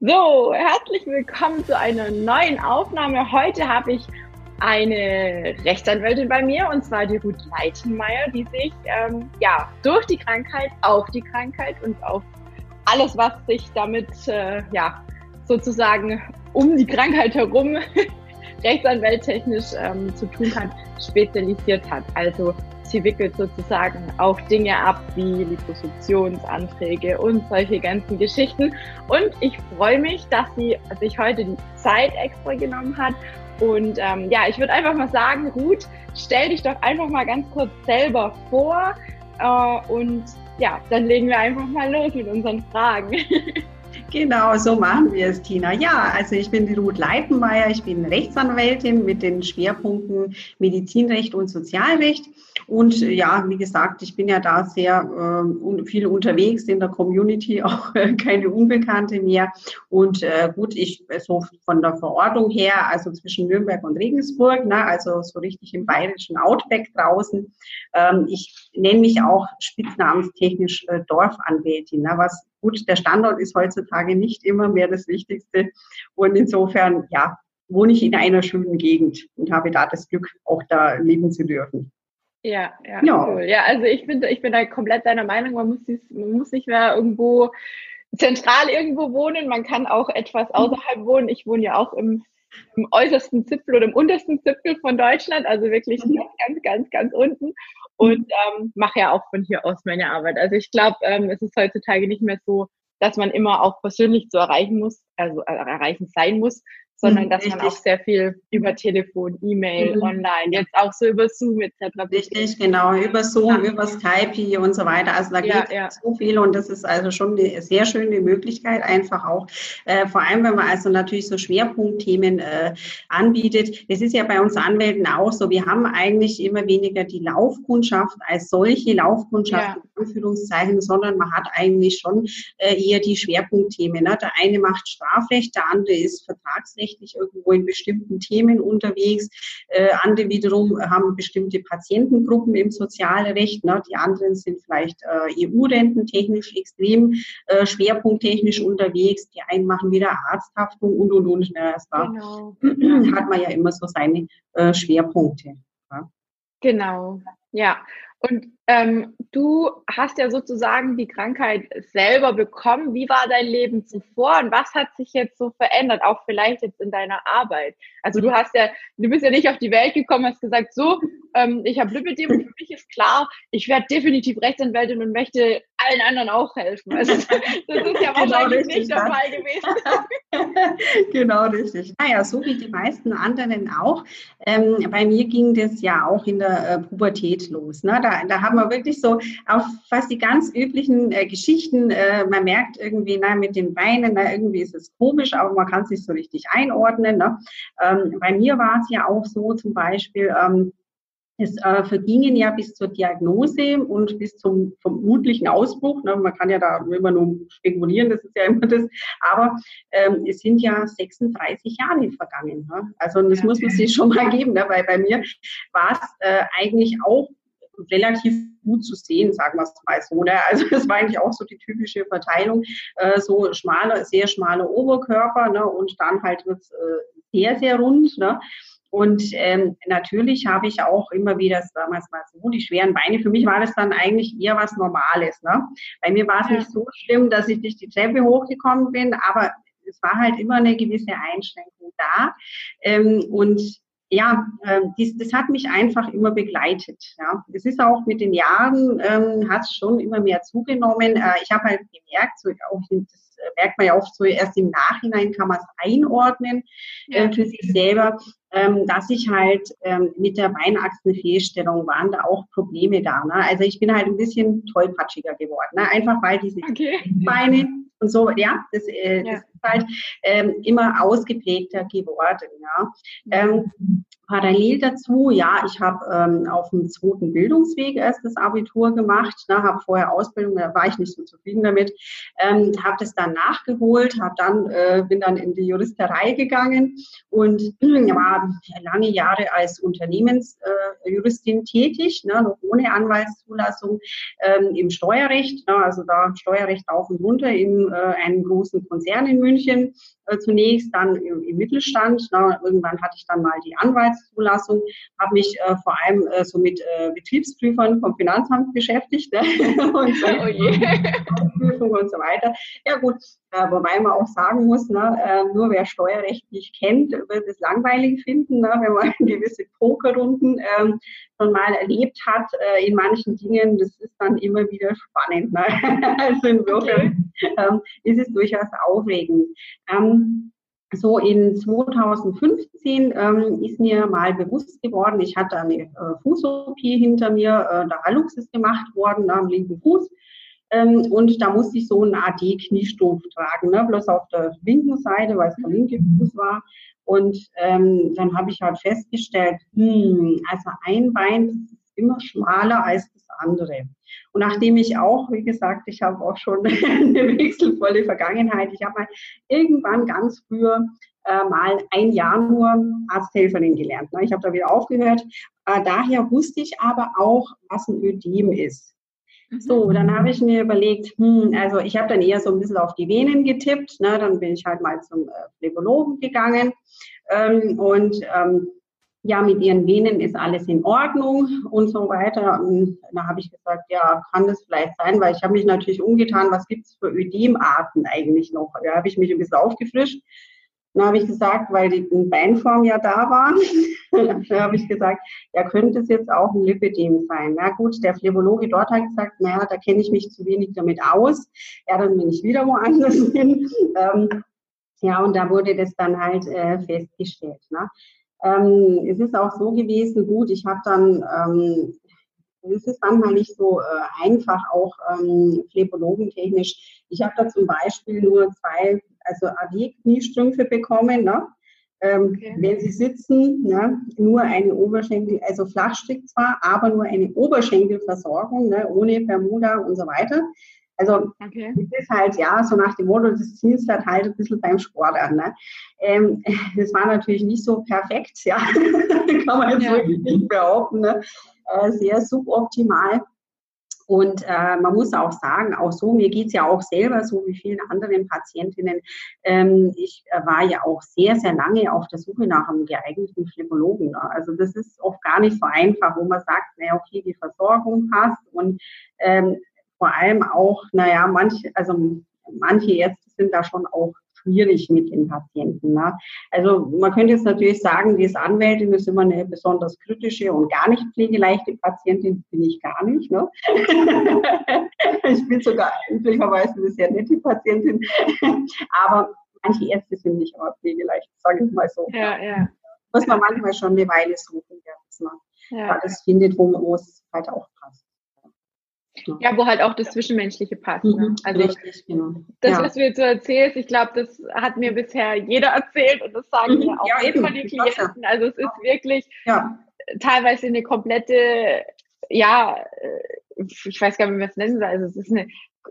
So, herzlich willkommen zu einer neuen Aufnahme. Heute habe ich eine Rechtsanwältin bei mir und zwar die Ruth Leitenmeier, die sich ähm, ja durch die Krankheit, auf die Krankheit und auf alles, was sich damit äh, ja sozusagen um die Krankheit herum rechtsanwälttechnisch ähm, zu tun hat, spezialisiert hat. Also Sie wickelt sozusagen auch Dinge ab wie Liposuktionsanträge und solche ganzen Geschichten. Und ich freue mich, dass sie sich heute die Zeit extra genommen hat. Und ähm, ja, ich würde einfach mal sagen, Ruth, stell dich doch einfach mal ganz kurz selber vor. Äh, und ja, dann legen wir einfach mal los mit unseren Fragen. Genau, so machen wir es, Tina. Ja, also ich bin die Ruth Leitenmeier, ich bin Rechtsanwältin mit den Schwerpunkten Medizinrecht und Sozialrecht. Und ja, wie gesagt, ich bin ja da sehr äh, viel unterwegs in der Community, auch äh, keine Unbekannte mehr. Und äh, gut, ich so von der Verordnung her, also zwischen Nürnberg und Regensburg, ne, also so richtig im bayerischen Outback draußen. Ähm, ich nenne mich auch spitznamenstechnisch äh, Dorfanwältin, ne, was gut, der Standort ist heutzutage nicht immer mehr das Wichtigste. Und insofern, ja, wohne ich in einer schönen Gegend und habe da das Glück, auch da leben zu dürfen. Ja, ja, ja. cool. Ja, also ich bin, ich bin da komplett deiner Meinung, man muss, dies, man muss nicht mehr irgendwo zentral irgendwo wohnen, man kann auch etwas außerhalb wohnen. Ich wohne ja auch im, im äußersten Zipfel oder im untersten Zipfel von Deutschland, also wirklich mhm. ganz, ganz, ganz, ganz unten und ähm, mache ja auch von hier aus meine Arbeit. Also ich glaube, ähm, es ist heutzutage nicht mehr so, dass man immer auch persönlich zu erreichen muss, also äh, erreichen sein muss, sondern mhm, dass Richtig. man auch sehr viel über Telefon, E-Mail, mhm. online, jetzt auch so über Zoom etc. Richtig, genau, über Zoom, ja. über Skype und so weiter. Also da ja, geht ja. so viel und das ist also schon eine sehr schöne Möglichkeit, einfach auch, äh, vor allem wenn man also natürlich so Schwerpunktthemen äh, anbietet. Es ist ja bei uns Anwälten auch so, wir haben eigentlich immer weniger die Laufkundschaft als solche Laufkundschaft in Anführungszeichen, sondern man hat eigentlich schon äh, eher die Schwerpunktthemen. Ne? Der eine macht Strafrecht, der andere ist Vertragsrecht rechtlich irgendwo in bestimmten Themen unterwegs. Äh, andere wiederum haben bestimmte Patientengruppen im Sozialrecht. Ne? Die anderen sind vielleicht äh, EU-Renten technisch extrem äh, schwerpunkttechnisch unterwegs. Die einen machen wieder Arzthaftung und, und, und. Ne? Da genau. hat man ja immer so seine äh, Schwerpunkte. Ja? Genau, ja. Und ähm, du hast ja sozusagen die Krankheit selber bekommen. Wie war dein Leben zuvor und was hat sich jetzt so verändert, auch vielleicht jetzt in deiner Arbeit? Also du hast ja, du bist ja nicht auf die Welt gekommen, hast gesagt, so, ähm, ich habe Lipidem und für mich ist klar, ich werde definitiv Rechtsanwältin und möchte allen anderen auch helfen. Also das ist ja genau wahrscheinlich richtig, nicht der Fall gewesen. genau richtig. Naja, so wie die meisten anderen auch. Ähm, bei mir ging das ja auch in der äh, Pubertät los. Ne? Da, da haben wir wirklich so auf fast die ganz üblichen äh, Geschichten. Äh, man merkt irgendwie, na, mit den Beinen, na, irgendwie ist es komisch, aber man kann es nicht so richtig einordnen. Ne? Ähm, bei mir war es ja auch so zum Beispiel, ähm, es äh, vergingen ja bis zur Diagnose und bis zum vermutlichen Ausbruch. Ne, man kann ja da immer nur spekulieren, das ist ja immer das. Aber ähm, es sind ja 36 Jahre vergangen. Ne? Also das ja. muss man sich schon mal geben, ne? weil bei mir war es äh, eigentlich auch relativ gut zu sehen, sagen wir es mal so. Ne? Also das war eigentlich auch so die typische Verteilung, äh, so schmaler, sehr schmaler Oberkörper ne? und dann halt wird es äh, sehr, sehr rund. Ne? Und ähm, natürlich habe ich auch immer wieder, es mal so, die schweren Beine. Für mich war das dann eigentlich eher was Normales. Ne? Bei mir war es ja. nicht so schlimm, dass ich nicht die Treppe hochgekommen bin, aber es war halt immer eine gewisse Einschränkung da. Ähm, und ja, äh, dies, das hat mich einfach immer begleitet. Ja. Es ist auch mit den Jahren, ähm, hat es schon immer mehr zugenommen. Äh, ich habe halt gemerkt, so auch das merkt man ja oft so, erst im Nachhinein kann man es einordnen äh, ja. für sich selber, ähm, dass ich halt ähm, mit der Beinachsenfehlstellung waren da auch Probleme da. Ne? Also ich bin halt ein bisschen tollpatschiger geworden, ne? einfach weil diese okay. Beine und so, ja, das, äh, ja. das ist halt ähm, immer ausgeprägter geworden. Ja. Ähm, Parallel dazu, ja, ich habe ähm, auf dem zweiten Bildungsweg erst das Abitur gemacht, ne, habe vorher Ausbildung, da war ich nicht so zufrieden damit, ähm, habe das dann nachgeholt, habe dann äh, bin dann in die Juristerei gegangen und äh, war lange Jahre als Unternehmensjuristin äh, tätig, ne, noch ohne Anwaltszulassung ähm, im Steuerrecht, ne, also da Steuerrecht auf und runter in äh, einem großen Konzern in München zunächst, dann im, im Mittelstand. Ne, irgendwann hatte ich dann mal die Anwalts Arbeitszulassung, habe mich äh, vor allem äh, so mit äh, Betriebsprüfern vom Finanzamt beschäftigt ne? und so, oh Prüfung und so weiter. Ja gut, äh, wobei man auch sagen muss, ne, äh, nur wer Steuerrecht nicht kennt, wird es langweilig finden, ne, wenn man gewisse Pokerrunden ähm, schon mal erlebt hat äh, in manchen Dingen. Das ist dann immer wieder spannend. Ne? also insofern ähm, ist es durchaus aufregend. Ähm, so in 2015 ähm, ist mir mal bewusst geworden, ich hatte eine äh, Fuß-OP hinter mir, äh, der Hallux ist gemacht worden ne, am linken Fuß. Ähm, und da musste ich so einen AD-Kniestumpf tragen, ne, bloß auf der linken Seite, weil es der linke Fuß war. Und ähm, dann habe ich halt festgestellt, hm, also ein Bein ist immer schmaler als das andere. Und nachdem ich auch, wie gesagt, ich habe auch schon eine wechselvolle Vergangenheit, ich habe mal irgendwann ganz früher äh, mal ein Jahr nur Arzthelferin gelernt. Ne? Ich habe da wieder aufgehört. Äh, daher wusste ich aber auch, was ein Ödem ist. Mhm. So, dann habe ich mir überlegt, hm, also ich habe dann eher so ein bisschen auf die Venen getippt. Ne? Dann bin ich halt mal zum äh, Phlebologen gegangen ähm, und ähm, ja, mit ihren Venen ist alles in Ordnung und so weiter. Und da habe ich gesagt, ja, kann das vielleicht sein, weil ich habe mich natürlich umgetan, was gibt es für Ödemarten eigentlich noch? Da habe ich mich ein bisschen aufgefrischt. Dann habe ich gesagt, weil die Beinform ja da war, dann habe ich gesagt, ja, könnte es jetzt auch ein Lipidem sein. Na gut, der Phlebologe dort hat gesagt, naja, da kenne ich mich zu wenig damit aus. Ja, dann bin ich wieder woanders hin. Ähm, ja, und da wurde das dann halt äh, festgestellt. Ne? Ähm, es ist auch so gewesen, gut, ich habe dann, ähm, es ist manchmal nicht so äh, einfach, auch ähm, phlebologentechnisch. Ich habe da zum Beispiel nur zwei, also AD-Kniestrümpfe bekommen, ne? Ähm, okay. Wenn Sie sitzen, ne, nur eine Oberschenkel, also Flachstrick zwar, aber nur eine Oberschenkelversorgung, ne, ohne Bermuda und so weiter. Also okay. das ist halt, ja, so nach dem Motto, das zielst halt halt ein bisschen beim Sport an. Ne? Ähm, das war natürlich nicht so perfekt, ja, kann man jetzt ja. wirklich nicht behaupten. Ne? Äh, sehr suboptimal. Und äh, man muss auch sagen, auch so, mir geht's ja auch selber, so wie vielen anderen Patientinnen. Ähm, ich äh, war ja auch sehr, sehr lange auf der Suche nach einem geeigneten Phlebologen. Ne? Also das ist oft gar nicht so einfach, wo man sagt, na okay, die Versorgung passt und ähm, vor allem auch, naja, manche, also manche Ärzte sind da schon auch schwierig mit den Patienten. Ne? Also man könnte jetzt natürlich sagen, die ist Anwältin ist immer eine besonders kritische und gar nicht pflegeleichte Patientin, bin ich gar nicht. Ne? ich bin sogar üblicherweise eine sehr nette Patientin. Aber manche Ärzte sind nicht immer pflegeleicht, sage ich mal so. Ja, ja. Muss man manchmal schon eine Weile suchen, dass man ja. alles findet, wo es halt auch passt. Ja, wo halt auch das Zwischenmenschliche passt. Ne? Mhm, also Richtig, genau. das, ja. was du jetzt so erzählst, ich glaube, das hat mir bisher jeder erzählt und das sagen mhm, mir auch ja, eben, die Klienten. Also es ist wirklich ja. teilweise eine komplette, ja, äh, ich weiß gar nicht, wie man es nennen soll. Also es ist eine,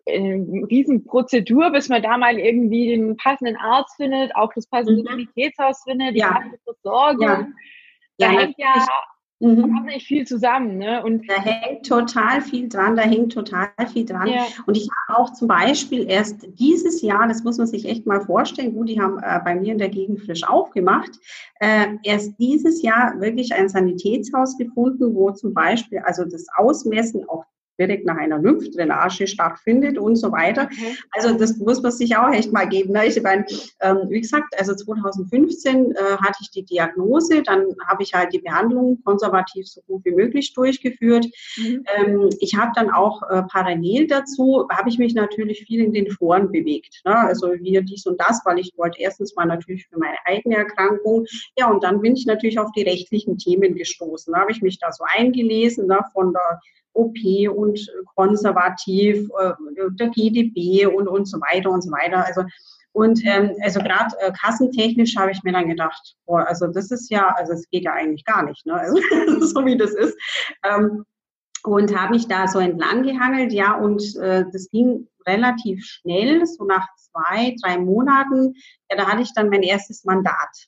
eine Riesenprozedur, bis man da mal irgendwie den passenden Arzt findet, auch das passende mhm. Sanitätshaus findet, die ja. passende Versorgung. Ja. Da hängt ja Mhm. Da kommt nicht viel zusammen. Ne? Und da hängt total viel dran, da hängt total viel dran. Ja. Und ich habe auch zum Beispiel erst dieses Jahr, das muss man sich echt mal vorstellen, gut, die haben äh, bei mir in der Gegend frisch aufgemacht, äh, erst dieses Jahr wirklich ein Sanitätshaus gefunden, wo zum Beispiel also das Ausmessen auch direkt nach einer Lymphdrainage stattfindet und so weiter. Okay. Also das muss man sich auch echt mal geben. Ne? Ich meine, ähm, wie gesagt, also 2015 äh, hatte ich die Diagnose, dann habe ich halt die Behandlung konservativ so gut wie möglich durchgeführt. Mhm. Ähm, ich habe dann auch äh, parallel dazu, habe ich mich natürlich viel in den Foren bewegt. Ne? Also hier dies und das, weil ich wollte erstens mal natürlich für meine eigene Erkrankung, ja, und dann bin ich natürlich auf die rechtlichen Themen gestoßen. Da habe ich mich da so eingelesen, ne, von der OP und konservativ, äh, der GDB und, und so weiter und so weiter. Also Und ähm, also gerade äh, kassentechnisch habe ich mir dann gedacht, boah, also das ist ja, also es geht ja eigentlich gar nicht, ne? Also, so wie das ist. Ähm, und habe mich da so entlang gehangelt, ja, und äh, das ging relativ schnell, so nach zwei, drei Monaten, ja, da hatte ich dann mein erstes Mandat.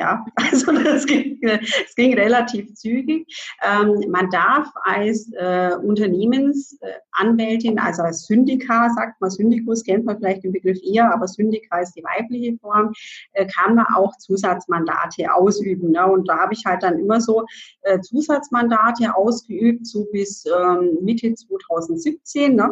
Ja, also das ging, das ging relativ zügig. Ähm, man darf als äh, Unternehmensanwältin, also als Syndika, sagt man, Syndikus kennt man vielleicht den Begriff eher, aber Syndika ist die weibliche Form, äh, kann man auch Zusatzmandate ausüben. Ne? Und da habe ich halt dann immer so äh, Zusatzmandate ausgeübt, so bis ähm, Mitte 2017. Ne?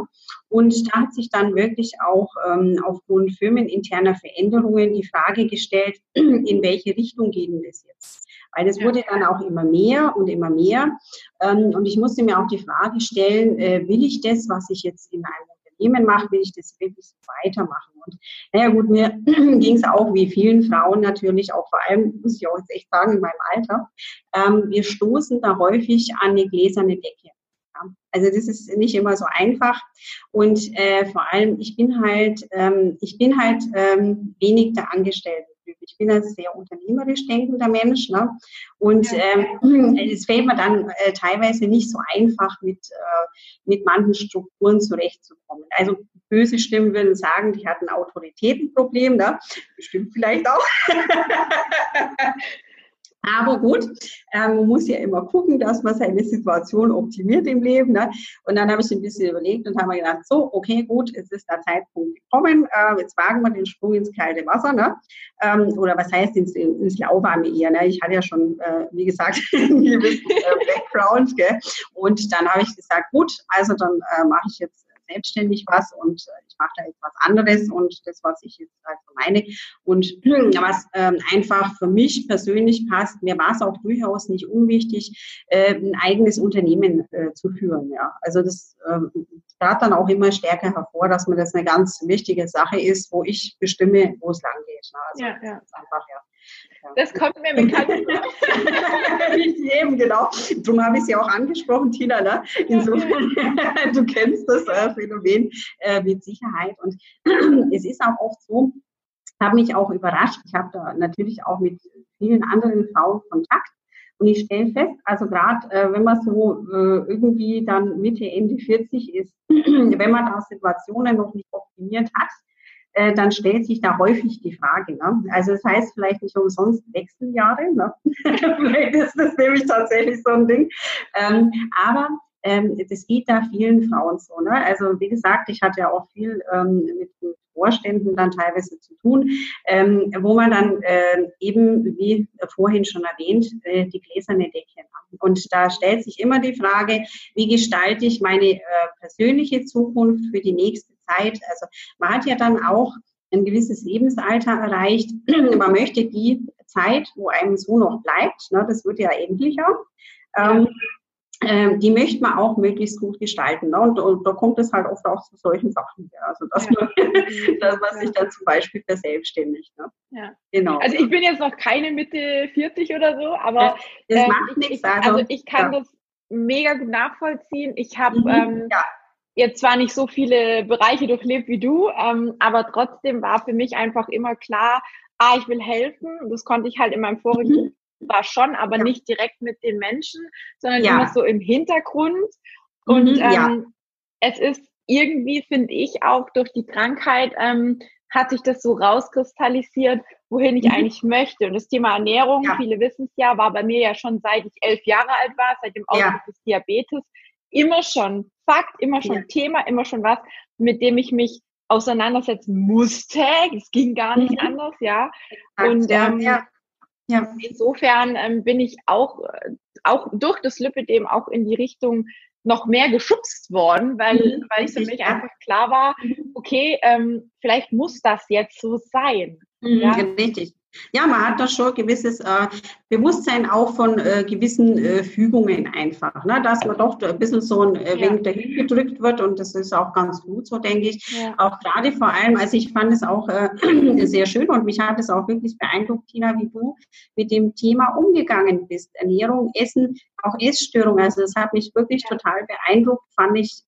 Und da hat sich dann wirklich auch ähm, aufgrund firmeninterner Veränderungen die Frage gestellt, in welche Richtung denn das jetzt? Weil es wurde dann auch immer mehr und immer mehr. Ähm, und ich musste mir auch die Frage stellen, äh, will ich das, was ich jetzt in einem Unternehmen mache, will ich das wirklich weitermachen? Und naja gut, mir ging es auch wie vielen Frauen natürlich, auch vor allem, muss ich auch jetzt echt sagen, in meinem Alter, ähm, wir stoßen da häufig an eine gläserne Decke. Also das ist nicht immer so einfach. Und äh, vor allem, ich bin halt, ähm, ich bin halt ähm, wenig der Angestellten. Ich bin ein sehr unternehmerisch denkender Mensch. Ne? Und ähm, es fällt mir dann äh, teilweise nicht so einfach, mit, äh, mit manchen Strukturen zurechtzukommen. Also böse Stimmen würden sagen, die hat ein Autoritätenproblem. Ne? Bestimmt vielleicht auch. Aber gut, ähm, man muss ja immer gucken, dass man seine Situation optimiert im Leben. Ne? Und dann habe ich ein bisschen überlegt und habe mir gedacht, so, okay, gut, es ist der Zeitpunkt gekommen, äh, jetzt wagen wir den Sprung ins kalte Wasser. Ne? Ähm, oder was heißt ins, ins Lauwarme eher? Ne? Ich hatte ja schon, äh, wie gesagt, einen gewissen äh, Background. Gell? Und dann habe ich gesagt, gut, also dann äh, mache ich jetzt selbstständig was und äh, ich mache da jetzt was anderes und das, was ich jetzt halt so meine. Und was ähm, einfach für mich persönlich passt, mir war es auch durchaus nicht unwichtig, äh, ein eigenes Unternehmen äh, zu führen. Ja. Also das äh, trat dann auch immer stärker hervor, dass mir das eine ganz wichtige Sache ist, wo ich bestimme, wo es lang geht. Also ja, ja. einfach, ja. Das kommt mir bekannt vor. Eben, genau. Darum habe ich sie auch angesprochen, Tina. Ne? Insofern, du kennst das äh, Phänomen äh, mit Sicherheit. Und es ist auch oft so, habe mich auch überrascht. Ich habe da natürlich auch mit vielen anderen Frauen Kontakt. Und ich stelle fest, also gerade äh, wenn man so äh, irgendwie dann Mitte, Ende 40 ist, wenn man da Situationen noch nicht optimiert hat, äh, dann stellt sich da häufig die Frage. Ne? Also das heißt vielleicht nicht umsonst Wechseljahre. Ne? vielleicht ist das nämlich tatsächlich so ein Ding. Ähm, aber ähm, das geht da vielen Frauen so. Ne? Also wie gesagt, ich hatte ja auch viel ähm, mit Vorständen dann teilweise zu tun, ähm, wo man dann äh, eben, wie vorhin schon erwähnt, äh, die gläserne Decke hat. Und da stellt sich immer die Frage, wie gestalte ich meine äh, persönliche Zukunft für die nächste Zeit. Also man hat ja dann auch ein gewisses Lebensalter erreicht. man möchte die Zeit, wo einem so noch bleibt, ne, das wird ja endlicher, ähm, ähm, die möchte man auch möglichst gut gestalten. Ne? Und, und, da kommt es halt oft auch zu solchen Sachen. Ja. Also dass, ja. man, dass man sich dann zum Beispiel verselbstständigt. Ne? Ja. Genau. Also ich bin jetzt noch keine Mitte 40 oder so, aber das ähm, macht nichts. Also, also, ich kann ja. das mega gut nachvollziehen. Ich habe mhm. ähm, ja jetzt zwar nicht so viele Bereiche durchlebt wie du, ähm, aber trotzdem war für mich einfach immer klar, ah, ich will helfen. Das konnte ich halt in meinem vorigen mhm. war schon, aber ja. nicht direkt mit den Menschen, sondern ja. immer so im Hintergrund. Und mhm, ähm, ja. es ist irgendwie, finde ich, auch durch die Krankheit ähm, hat sich das so rauskristallisiert, wohin ich mhm. eigentlich möchte. Und das Thema Ernährung, ja. viele wissen es ja, war bei mir ja schon seit ich elf Jahre alt war, seit dem Ausbruch des Diabetes, immer schon Fakt, immer schon ja. Thema, immer schon was, mit dem ich mich auseinandersetzen musste. Es ging gar nicht mhm. anders, ja. Und ähm, ja. Ja. insofern ähm, bin ich auch, äh, auch durch das Lipidem auch in die Richtung noch mehr geschubst worden, weil, mhm. weil es für mich einfach klar war, mhm. okay, ähm, vielleicht muss das jetzt so sein. Mhm, ja? Richtig. Ja, man hat da schon gewisses äh, Bewusstsein auch von äh, gewissen äh, Fügungen einfach, ne? dass man doch ein bisschen so ein äh, wenig ja. dahin gedrückt wird und das ist auch ganz gut so, denke ich. Ja. Auch gerade vor allem, also ich fand es auch äh, sehr schön und mich hat es auch wirklich beeindruckt, Tina, wie du mit dem Thema umgegangen bist. Ernährung, Essen, auch Essstörung. Also das hat mich wirklich total beeindruckt, fand ich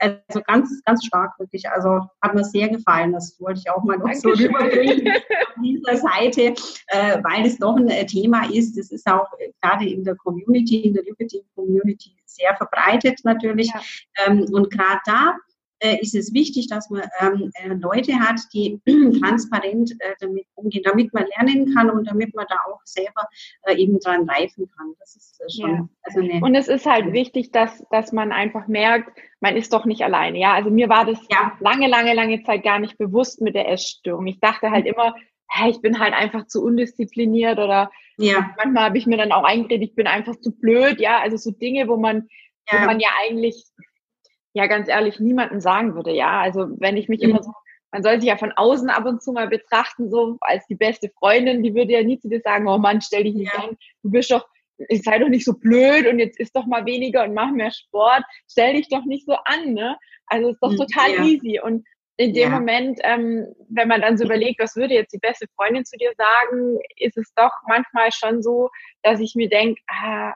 also ganz, ganz stark wirklich. Also hat mir sehr gefallen. Das wollte ich auch mal noch Dankeschön. so rüberbringen auf dieser Seite, äh, weil es doch ein äh, Thema ist. Es ist auch äh, gerade in der Community, in der Liberty Community sehr verbreitet natürlich. Ja. Ähm, und gerade da ist es wichtig, dass man ähm, äh, Leute hat, die transparent äh, damit umgehen, damit man lernen kann und damit man da auch selber äh, eben dran reifen kann. Das ist äh, schon. Ja. Also und es ist halt wichtig, dass, dass man einfach merkt, man ist doch nicht alleine. Ja, also mir war das ja. lange, lange, lange Zeit gar nicht bewusst mit der Essstörung. Ich dachte halt immer, ich bin halt einfach zu undiszipliniert oder ja. manchmal habe ich mir dann auch eingeredet, ich bin einfach zu blöd. Ja, also so Dinge, wo man, ja. wo man ja eigentlich ja ganz ehrlich niemanden sagen würde, ja. Also wenn ich mich mhm. immer so, man soll sich ja von außen ab und zu mal betrachten, so als die beste Freundin, die würde ja nie zu dir sagen, oh Mann, stell dich nicht ja. an, du bist doch, sei doch nicht so blöd und jetzt isst doch mal weniger und mach mehr Sport, stell dich doch nicht so an, ne? Also ist doch mhm. total ja. easy. Und in dem ja. Moment, ähm, wenn man dann so überlegt, was würde jetzt die beste Freundin zu dir sagen, ist es doch manchmal schon so, dass ich mir denke, ah,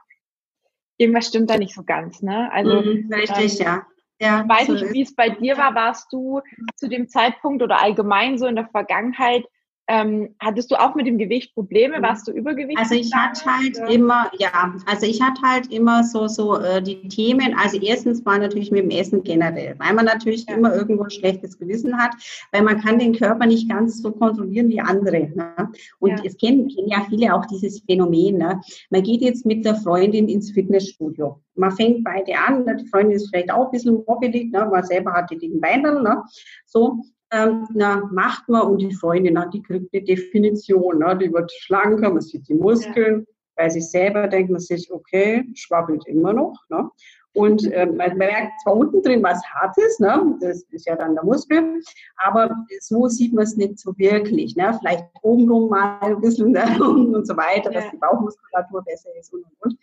irgendwas stimmt da nicht so ganz, ne? Also mhm, richtig, ähm, ja. Ja, ich weiß so nicht, wie es bei dir war. Warst du zu dem Zeitpunkt oder allgemein so in der Vergangenheit ähm, hattest du auch mit dem Gewicht Probleme? Warst du übergewichtig? Also ich hatte halt oder? immer, ja, also ich hatte halt immer so, so äh, die Themen. Also erstens war natürlich mit dem Essen generell, weil man natürlich ja. immer irgendwo ein schlechtes Gewissen hat, weil man kann den Körper nicht ganz so kontrollieren wie andere. Ne? Und ja. es kennen, kennen ja viele auch dieses Phänomen. Ne? Man geht jetzt mit der Freundin ins Fitnessstudio. Man fängt beide an, ne? die Freundin ist vielleicht auch ein bisschen wobbelig, ne? man selber hat die dicken Beine, ne? so ähm, na, macht man und die Freundin, na, die kriegt eine Definition, na, die wird schlanker, man sieht die Muskeln, ja. bei sich selber denkt man sich, okay, schwabbelt immer noch. Ne? Und äh, man merkt zwar unten drin was Hartes, ne? das ist ja dann der Muskel, aber so sieht man es nicht so wirklich. Ne? Vielleicht obenrum mal ein bisschen ne? und so weiter, ja. dass die Bauchmuskulatur besser ist und und und.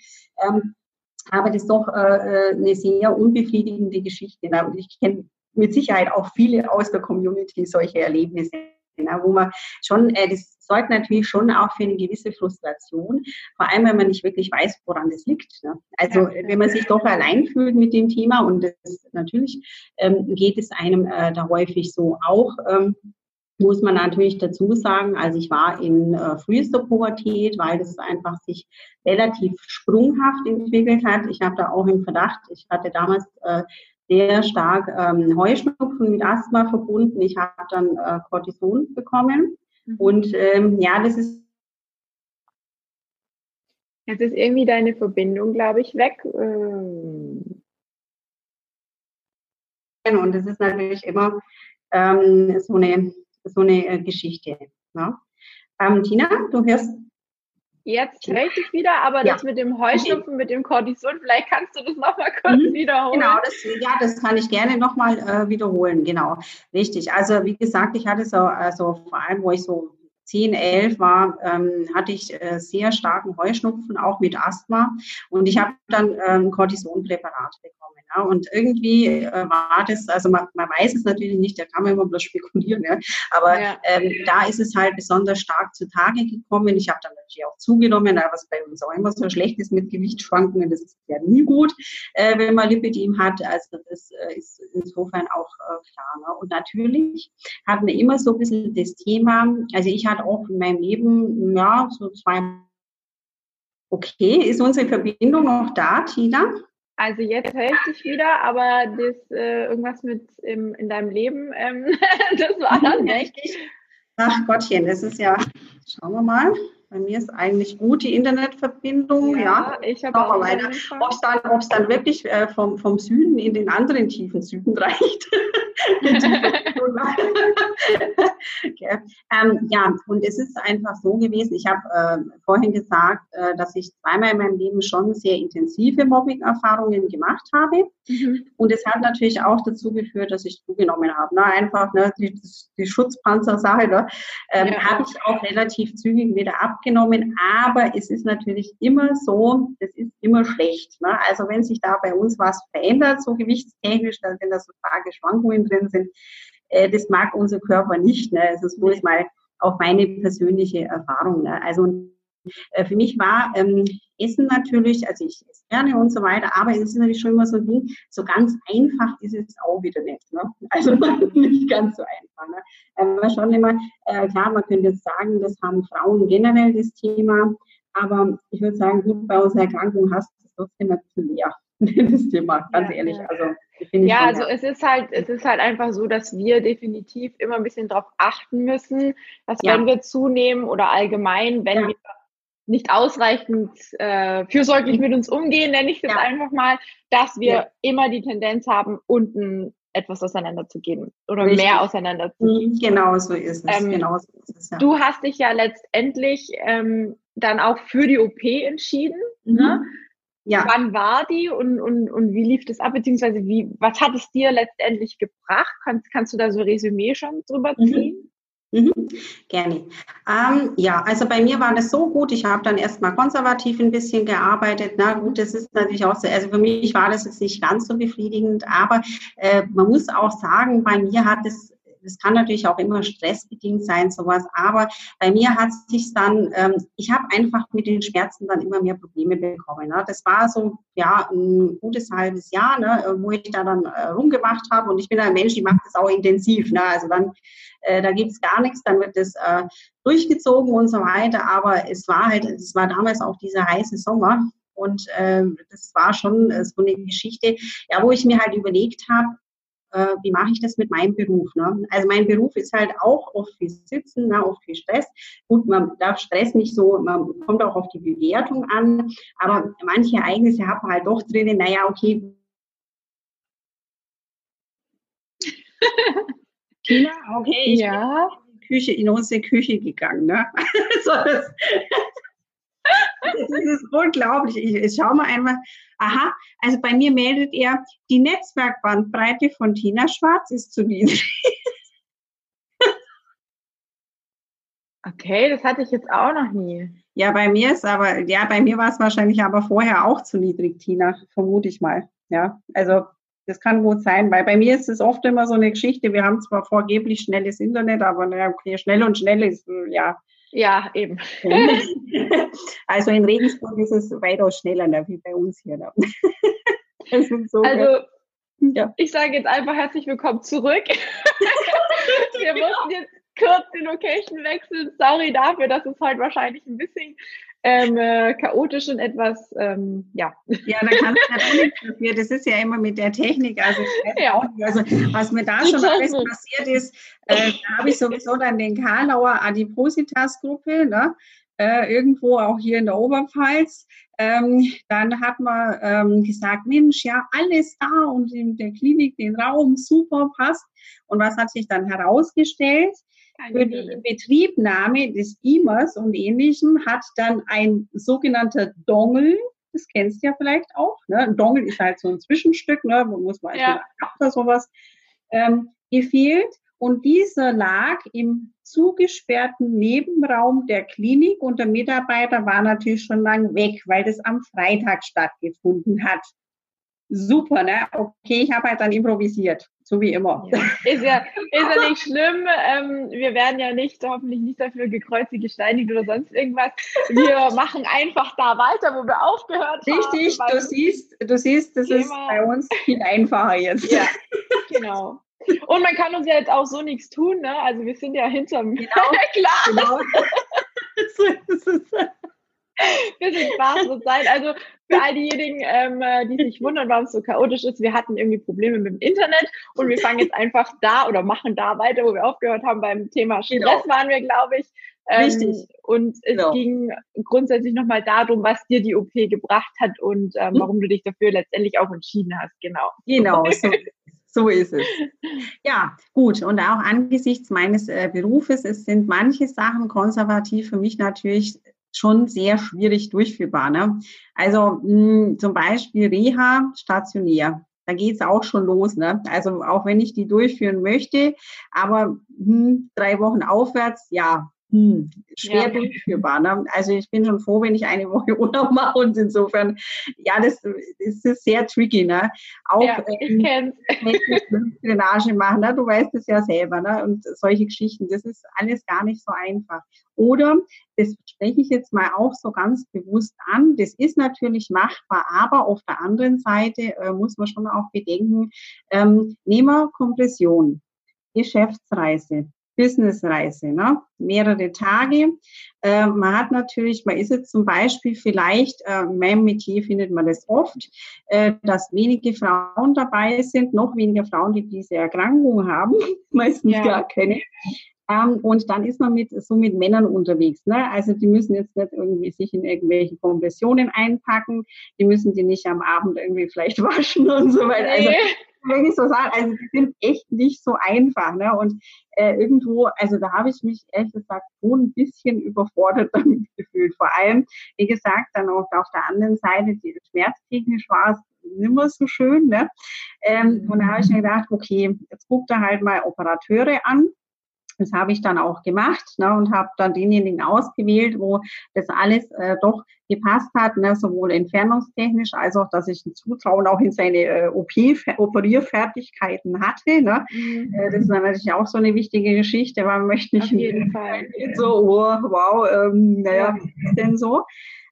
Ähm, aber das ist doch äh, äh eine sehr unbefriedigende Geschichte. Ne? Und ich kenne mit Sicherheit auch viele aus der Community solche Erlebnisse ne, wo man schon, äh, das sorgt natürlich schon auch für eine gewisse Frustration, vor allem wenn man nicht wirklich weiß, woran das liegt. Ne? Also wenn man sich doch allein fühlt mit dem Thema und das, natürlich ähm, geht es einem äh, da häufig so auch. Ähm, muss man natürlich dazu sagen, also ich war in äh, frühester Pubertät, weil das einfach sich relativ sprunghaft entwickelt hat. Ich habe da auch im Verdacht, ich hatte damals äh, sehr stark ähm, Heuschnupfen mit Asthma verbunden. Ich habe dann äh, Cortison bekommen. Mhm. Und ähm, ja, das ist. Jetzt ist irgendwie deine Verbindung, glaube ich, weg. Ähm. Und das ist natürlich immer ähm, so eine, so eine äh, Geschichte. Ne? Ähm, Tina, du hörst Jetzt höre ich wieder, aber ja. das mit dem Heuschnupfen, mit dem Cortison, vielleicht kannst du das nochmal kurz mhm. wiederholen. Genau, das, ja, das kann ich gerne nochmal äh, wiederholen, genau. Richtig. Also wie gesagt, ich hatte so, also vor allem, wo ich so 10, 11 war, ähm, hatte ich äh, sehr starken Heuschnupfen, auch mit Asthma. Und ich habe dann ähm, Cortisonpräparat bekommen. Ja, und irgendwie äh, war das, also man, man weiß es natürlich nicht, da kann man immer bloß spekulieren, ja, aber ja. Ähm, da ist es halt besonders stark zutage gekommen. Ich habe dann natürlich auch zugenommen, was bei uns auch immer so schlecht ist mit Gewichtsschwankungen, das ist ja nie gut, äh, wenn man Lipidem hat. Also das äh, ist insofern auch äh, klar. Ne? Und natürlich hatten wir immer so ein bisschen das Thema, also ich hatte auch in meinem Leben, ja, so zwei Okay, ist unsere Verbindung noch da, Tina? Also jetzt höre ich dich wieder, aber das äh, irgendwas mit im, in deinem Leben, ähm, das war dann nicht. Ach Gottchen, das ist ja, schauen wir mal. Bei mir ist eigentlich gut die Internetverbindung. Ja, ja. ich habe auch weiter. Ob es dann, dann wirklich äh, vom, vom Süden in den anderen tiefen Süden reicht. okay. ähm, ja, und es ist einfach so gewesen, ich habe äh, vorhin gesagt, äh, dass ich zweimal in meinem Leben schon sehr intensive Mobbing-Erfahrungen gemacht habe. Mhm. Und es hat natürlich auch dazu geführt, dass ich zugenommen habe. Ne? Einfach ne, die, die Schutzpanzer-Sache ne? ähm, ja. habe ich auch relativ zügig wieder abgenommen. Aber es ist natürlich immer so, es ist immer schlecht. Ne? Also wenn sich da bei uns was verändert, so gewichtstechnisch, dann sind da so starke Schwankungen drin sind, äh, das mag unser Körper nicht. Ne? Das ist bloß mal auch meine persönliche Erfahrung. Ne? Also äh, für mich war ähm, Essen natürlich, also ich esse gerne und so weiter, aber es ist natürlich schon immer so ein Ding, so ganz einfach ist es auch wieder nicht. Ne? Also nicht ganz so einfach. Ne? Aber schon immer, äh, klar, man könnte jetzt sagen, das haben Frauen generell das Thema, aber ich würde sagen, gut, bei unserer Erkrankung hast du es trotzdem ein bisschen mehr. das Thema, ganz ja, ehrlich. Also, ja, also es ist halt, es ist halt einfach so, dass wir definitiv immer ein bisschen darauf achten müssen, dass ja. wenn wir zunehmen oder allgemein, wenn ja. wir nicht ausreichend äh, fürsorglich mit uns umgehen, nenne ich es jetzt einfach mal, dass wir immer die Tendenz haben, unten etwas auseinanderzugehen oder Richtig. mehr auseinanderzugehen. Mhm, genau so ist es. Ähm, genau so ist es ja. Du hast dich ja letztendlich ähm, dann auch für die OP entschieden. Mhm. Ne? Ja. Wann war die und, und, und wie lief das ab, beziehungsweise wie, was hat es dir letztendlich gebracht? Kannst, kannst du da so ein Resümee schon drüber mhm. ziehen? Mhm. Mhm. Gerne. Ähm, ja, also bei mir war das so gut. Ich habe dann erstmal konservativ ein bisschen gearbeitet. Na gut, das ist natürlich auch so, also für mich war das jetzt nicht ganz so befriedigend, aber äh, man muss auch sagen, bei mir hat es das kann natürlich auch immer stressbedingt sein, sowas. Aber bei mir hat sich dann, ähm, ich habe einfach mit den Schmerzen dann immer mehr Probleme bekommen. Ne? Das war so, ja, ein gutes halbes Jahr, ne, wo ich da dann äh, rumgemacht habe. Und ich bin ein Mensch, ich mache das auch intensiv. Ne? Also dann, äh, da es gar nichts, dann wird das äh, durchgezogen und so weiter. Aber es war halt, es war damals auch dieser heiße Sommer. Und äh, das war schon äh, so eine Geschichte, ja, wo ich mir halt überlegt habe, äh, wie mache ich das mit meinem Beruf? Ne? Also mein Beruf ist halt auch oft viel Sitzen, ne, oft viel Stress. Gut, man darf Stress nicht so, man kommt auch auf die Bewertung an, aber manche Ereignisse hat man halt doch drinnen, naja, okay. Tina, okay, ich ja. bin in Küche, in unsere Küche gegangen. Ne? so, das, das ist unglaublich. Ich, ich schaue mal einmal. Aha, also bei mir meldet er, die Netzwerkbandbreite von Tina Schwarz ist zu niedrig. Okay, das hatte ich jetzt auch noch nie. Ja, bei mir ist aber, ja, bei mir war es wahrscheinlich aber vorher auch zu niedrig, Tina, vermute ich mal. Ja, also das kann gut sein, weil bei mir ist es oft immer so eine Geschichte, wir haben zwar vorgeblich schnelles Internet, aber naja, okay, schnell und schnell ist, ja, ja, eben. Also in Regensburg ist es weitaus schneller ne, wie bei uns hier. Ne? So, also, ja. ich sage jetzt einfach herzlich willkommen zurück. Wir mussten jetzt kurz die Location wechseln. Sorry dafür, dass es heute wahrscheinlich ein bisschen ähm, äh, chaotisch und etwas, ähm, ja. Ja, da kannst du natürlich dafür. Das ist ja immer mit der Technik. Also, ja. also was mir da schon alles passiert ist, äh, da habe ich sowieso dann den Karlauer Adipositas-Gruppe, ne? Äh, irgendwo auch hier in der Oberpfalz. Ähm, dann hat man ähm, gesagt, Mensch, ja, alles da und in der Klinik den Raum super passt. Und was hat sich dann herausgestellt? Für die Betriebnahme des IMAs und Ähnlichem hat dann ein sogenannter Dongle, das kennst du ja vielleicht auch, ne? Ein Dongle ist halt so ein Zwischenstück, ne? wo muss man ja. oder sowas, ähm, gefehlt. Und dieser lag im zugesperrten Nebenraum der Klinik und der Mitarbeiter war natürlich schon lang weg, weil das am Freitag stattgefunden hat super, ne? Okay, ich habe halt dann improvisiert, so wie immer. Ja. Ist, ja, ist ja nicht schlimm. Ähm, wir werden ja nicht, hoffentlich nicht dafür gekreuzigt, gesteinigt oder sonst irgendwas. Wir machen einfach da weiter, wo wir aufgehört Richtig, haben. Richtig, du siehst, du siehst, das Thema. ist bei uns viel einfacher jetzt. Ja, genau. Und man kann uns ja jetzt auch so nichts tun, ne? Also wir sind ja hinterm genau, klar. Genau. so ist es. Bisschen Spaß muss sein. Also für all diejenigen, ähm, äh, die sich wundern, warum es so chaotisch ist, wir hatten irgendwie Probleme mit dem Internet und wir fangen jetzt einfach da oder machen da weiter, wo wir aufgehört haben beim Thema Stress genau. waren wir, glaube ich. Ähm, Richtig. Und es genau. ging grundsätzlich nochmal darum, was dir die OP gebracht hat und ähm, hm? warum du dich dafür letztendlich auch entschieden hast. Genau. Genau. So. So ist es. Ja, gut. Und auch angesichts meines äh, Berufes, es sind manche Sachen konservativ für mich natürlich schon sehr schwierig durchführbar. Ne? Also mh, hm, zum Beispiel Reha stationär. Da geht's auch schon los. Ne? Also auch wenn ich die durchführen möchte, aber mh, hm, drei Wochen aufwärts, ja, hm, schwer ja. durchführbar. Ne? Also ich bin schon froh, wenn ich eine Woche Urlaub mache und insofern, ja, das, das ist sehr tricky. Ne? Auch ja, ich ähm, Drainage machen, ne? du weißt es ja selber. Ne? Und solche Geschichten, das ist alles gar nicht so einfach. Oder, das spreche ich jetzt mal auch so ganz bewusst an, das ist natürlich machbar, aber auf der anderen Seite äh, muss man schon auch bedenken, ähm, nehmen wir Kompression, Geschäftsreise. Businessreise, ne? mehrere Tage. Äh, man hat natürlich, man ist jetzt zum Beispiel vielleicht, äh, in meinem Metier findet man das oft, äh, dass wenige Frauen dabei sind, noch weniger Frauen, die diese Erkrankung haben, meistens ja. gar keine. Und dann ist man mit, so mit Männern unterwegs. Ne? Also die müssen jetzt nicht irgendwie sich in irgendwelche Kompressionen einpacken, die müssen die nicht am Abend irgendwie vielleicht waschen und so weiter. Also wenn ich so sagen, also die sind echt nicht so einfach. Ne? Und äh, irgendwo, also da habe ich mich ehrlich gesagt so ein bisschen überfordert damit gefühlt. Vor allem, wie gesagt, dann auch auf der anderen Seite, die schmerztechnisch war es nimmer so schön. Ne? Ähm, und da habe ich mir gedacht, okay, jetzt guck da halt mal Operateure an das habe ich dann auch gemacht ne, und habe dann denjenigen ausgewählt, wo das alles äh, doch gepasst hat, ne, sowohl entfernungstechnisch als auch, dass ich ein Zutrauen auch in seine äh, OP, Operierfertigkeiten hatte. Ne. Mhm. Äh, das ist natürlich auch so eine wichtige Geschichte, weil man möchte nicht, so, oh, wow, ähm, naja, ja. wie ist denn so?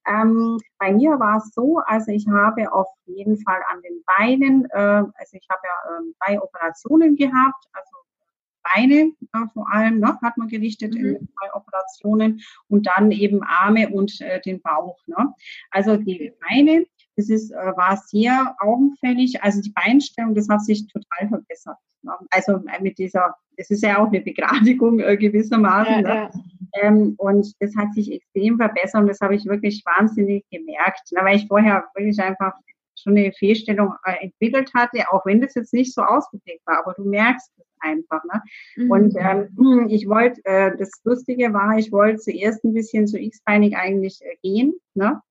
Ähm, bei mir war es so, also ich habe auf jeden Fall an den Beinen, äh, also ich habe ja äh, drei Operationen gehabt, also Beine äh, vor allem, ne, hat man gerichtet mhm. in zwei Operationen und dann eben Arme und äh, den Bauch. Ne. Also die Beine, das ist, äh, war sehr augenfällig. Also die Beinstellung, das hat sich total verbessert. Ne. Also äh, mit dieser, das ist ja auch eine Begradigung äh, gewissermaßen. Ja, ne. ja. Ähm, und das hat sich extrem verbessert und das habe ich wirklich wahnsinnig gemerkt, ne, weil ich vorher wirklich einfach schon eine Fehlstellung äh, entwickelt hatte, auch wenn das jetzt nicht so ausgeprägt war, aber du merkst es einfach. Ne? Mhm. Und ähm, ich wollte, äh, das Lustige war, ich wollte zuerst ein bisschen so x-beinig eigentlich äh, gehen. Ne?